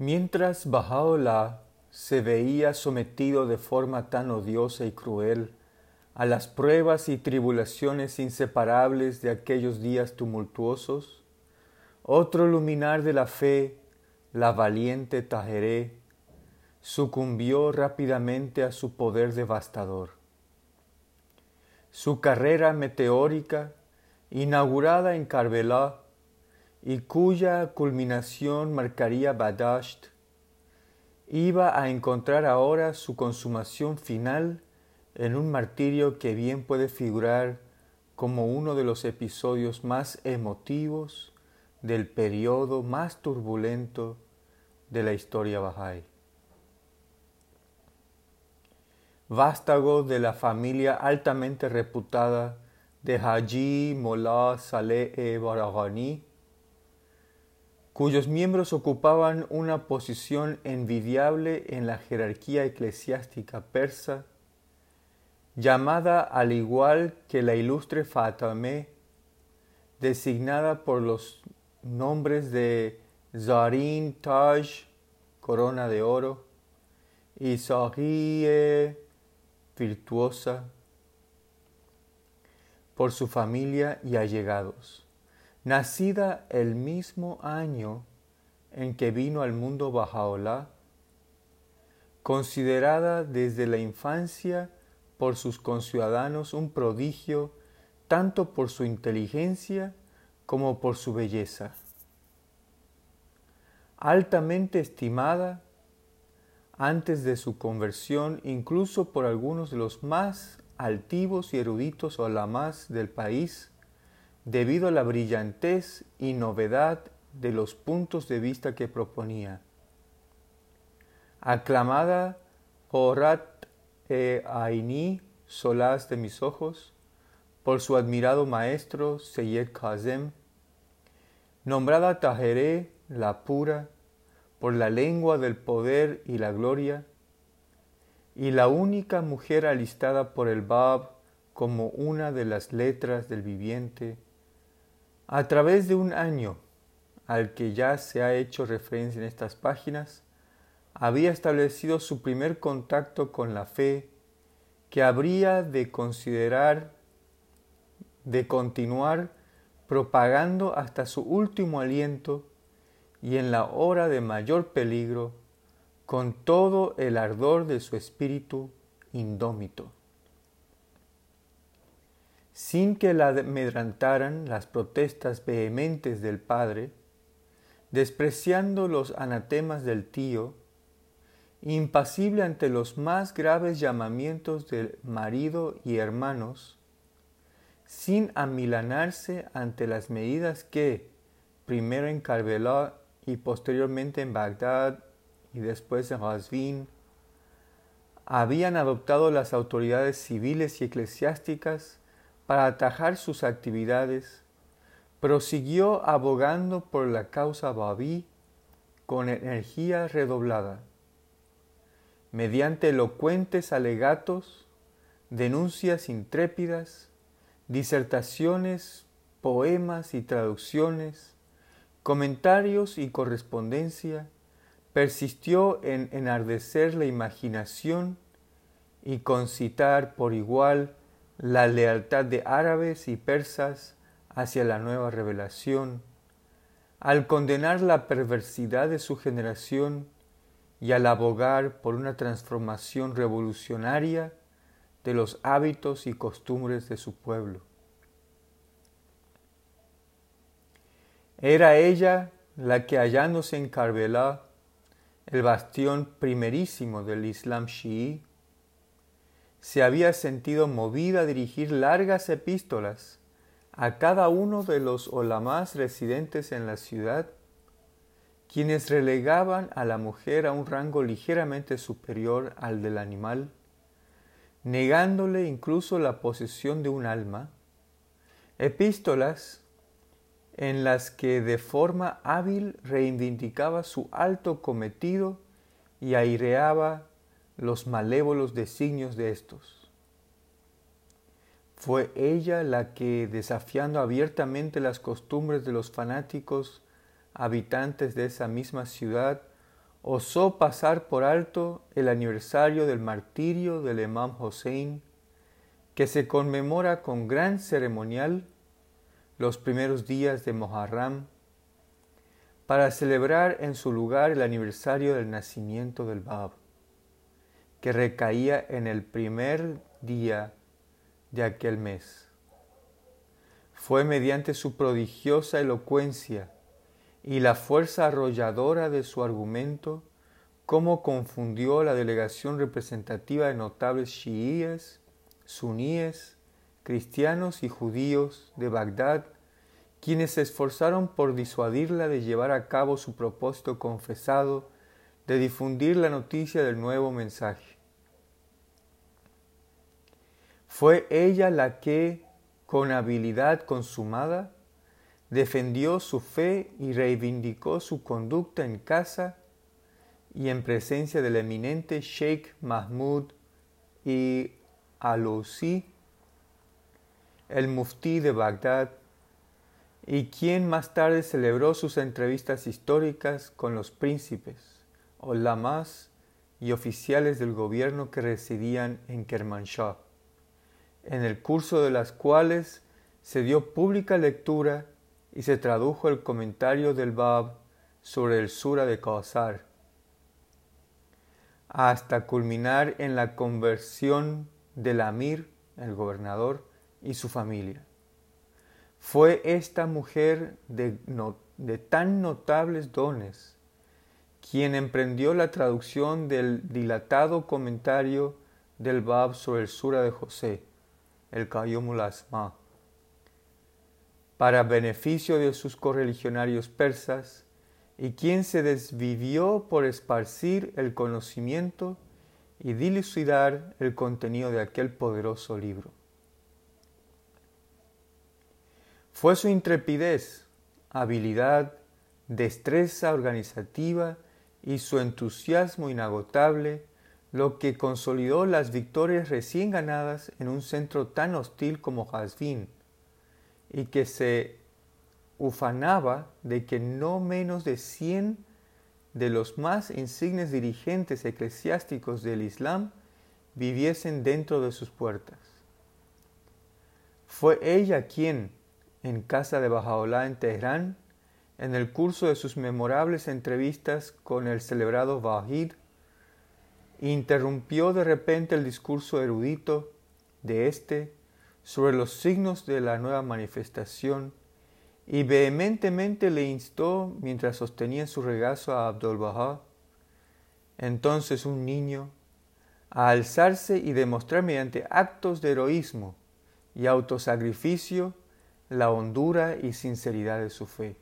Mientras Bahá'u'lláh se veía sometido de forma tan odiosa y cruel a las pruebas y tribulaciones inseparables de aquellos días tumultuosos, otro luminar de la fe, la valiente Tajeré, sucumbió rápidamente a su poder devastador. Su carrera meteórica, inaugurada en Karbelá y cuya culminación marcaría Badasht, iba a encontrar ahora su consumación final en un martirio que bien puede figurar como uno de los episodios más emotivos del periodo más turbulento de la historia Bahá'í. Vástago de la familia altamente reputada de Haji Mollah Saleh e Baraghani, cuyos miembros ocupaban una posición envidiable en la jerarquía eclesiástica persa, llamada al igual que la ilustre Fatameh, designada por los nombres de Zarin Taj, corona de oro, y Sahie, virtuosa, por su familia y allegados. Nacida el mismo año en que vino al mundo Bajaola, considerada desde la infancia por sus conciudadanos un prodigio tanto por su inteligencia como por su belleza. Altamente estimada antes de su conversión incluso por algunos de los más altivos y eruditos olamás del país, debido a la brillantez y novedad de los puntos de vista que proponía. Aclamada Horat e Aini, solaz de mis ojos, por su admirado maestro Seyed Kazem, nombrada Tajeré la pura, por la lengua del poder y la gloria, y la única mujer alistada por el Bab como una de las letras del viviente, a través de un año al que ya se ha hecho referencia en estas páginas, había establecido su primer contacto con la fe que habría de considerar, de continuar propagando hasta su último aliento y en la hora de mayor peligro, con todo el ardor de su espíritu indómito sin que la amedrantaran las protestas vehementes del padre, despreciando los anatemas del tío, impasible ante los más graves llamamientos del marido y hermanos, sin amilanarse ante las medidas que, primero en Karbelá y posteriormente en Bagdad y después en Razvin, habían adoptado las autoridades civiles y eclesiásticas para atajar sus actividades, prosiguió abogando por la causa Babí con energía redoblada. Mediante elocuentes alegatos, denuncias intrépidas, disertaciones, poemas y traducciones, comentarios y correspondencia, persistió en enardecer la imaginación y concitar por igual la lealtad de árabes y persas hacia la nueva revelación, al condenar la perversidad de su generación y al abogar por una transformación revolucionaria de los hábitos y costumbres de su pueblo. Era ella la que hallándose en Karbelá, el bastión primerísimo del Islam chií, se había sentido movida a dirigir largas epístolas a cada uno de los olamás residentes en la ciudad, quienes relegaban a la mujer a un rango ligeramente superior al del animal, negándole incluso la posesión de un alma, epístolas en las que de forma hábil reivindicaba su alto cometido y aireaba los malévolos designios de estos. Fue ella la que, desafiando abiertamente las costumbres de los fanáticos habitantes de esa misma ciudad, osó pasar por alto el aniversario del martirio del Imam Hossein, que se conmemora con gran ceremonial los primeros días de Moharram, para celebrar en su lugar el aniversario del nacimiento del Bab, que recaía en el primer día de aquel mes. Fue mediante su prodigiosa elocuencia y la fuerza arrolladora de su argumento cómo confundió la delegación representativa de notables chiíes, suníes, cristianos y judíos de Bagdad, quienes se esforzaron por disuadirla de llevar a cabo su propósito confesado de difundir la noticia del nuevo mensaje. Fue ella la que, con habilidad consumada, defendió su fe y reivindicó su conducta en casa y en presencia del eminente Sheikh Mahmud y Alousi, el muftí de Bagdad, y quien más tarde celebró sus entrevistas históricas con los príncipes, olamas y oficiales del gobierno que residían en Kermanshah en el curso de las cuales se dio pública lectura y se tradujo el comentario del Bab sobre el Sura de Kawsar, hasta culminar en la conversión del Amir, el gobernador, y su familia. Fue esta mujer de tan notables dones quien emprendió la traducción del dilatado comentario del Bab sobre el Sura de José el Qayyum Asma, para beneficio de sus correligionarios persas, y quien se desvivió por esparcir el conocimiento y dilucidar el contenido de aquel poderoso libro. Fue su intrepidez, habilidad, destreza organizativa y su entusiasmo inagotable lo que consolidó las victorias recién ganadas en un centro tan hostil como Jazvin, y que se ufanaba de que no menos de cien de los más insignes dirigentes eclesiásticos del Islam viviesen dentro de sus puertas. Fue ella quien, en casa de Bajaola en Teherán, en el curso de sus memorables entrevistas con el celebrado Wahid, interrumpió de repente el discurso erudito de éste sobre los signos de la nueva manifestación y vehementemente le instó mientras sostenía su regazo a Abdul Baha, entonces un niño, a alzarse y demostrar mediante actos de heroísmo y autosacrificio la hondura y sinceridad de su fe.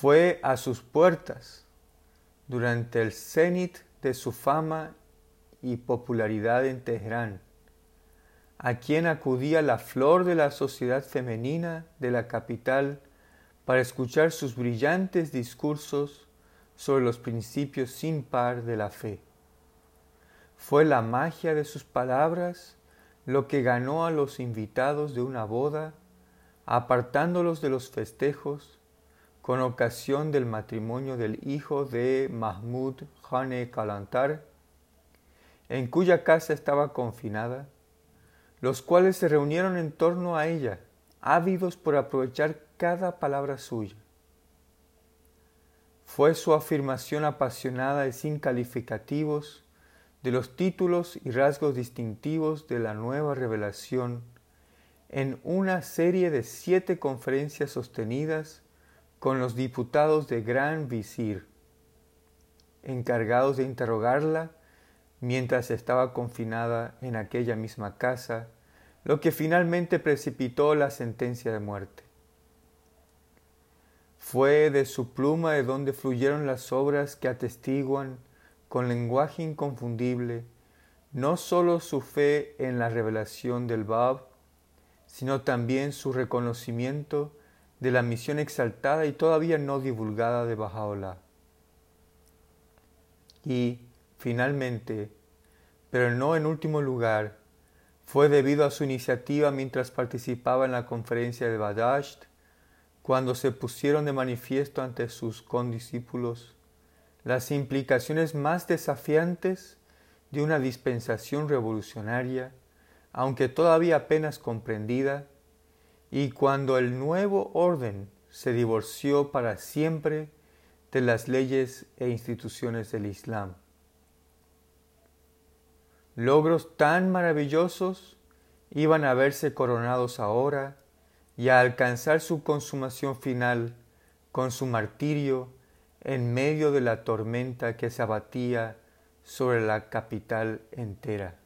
Fue a sus puertas durante el cenit de su fama y popularidad en Teherán, a quien acudía la flor de la sociedad femenina de la capital para escuchar sus brillantes discursos sobre los principios sin par de la fe. Fue la magia de sus palabras lo que ganó a los invitados de una boda, apartándolos de los festejos con ocasión del matrimonio del hijo de Mahmud Khane Kalantar, en cuya casa estaba confinada, los cuales se reunieron en torno a ella, ávidos por aprovechar cada palabra suya. Fue su afirmación apasionada y sin calificativos de los títulos y rasgos distintivos de la nueva revelación en una serie de siete conferencias sostenidas con los diputados de Gran Visir, encargados de interrogarla mientras estaba confinada en aquella misma casa, lo que finalmente precipitó la sentencia de muerte. Fue de su pluma de donde fluyeron las obras que atestiguan con lenguaje inconfundible no sólo su fe en la revelación del Bab, sino también su reconocimiento de la misión exaltada y todavía no divulgada de Bajaola. Y, finalmente, pero no en último lugar, fue debido a su iniciativa mientras participaba en la conferencia de Badasht, cuando se pusieron de manifiesto ante sus condiscípulos las implicaciones más desafiantes de una dispensación revolucionaria, aunque todavía apenas comprendida, y cuando el nuevo orden se divorció para siempre de las leyes e instituciones del Islam. Logros tan maravillosos iban a verse coronados ahora y a alcanzar su consumación final con su martirio en medio de la tormenta que se abatía sobre la capital entera.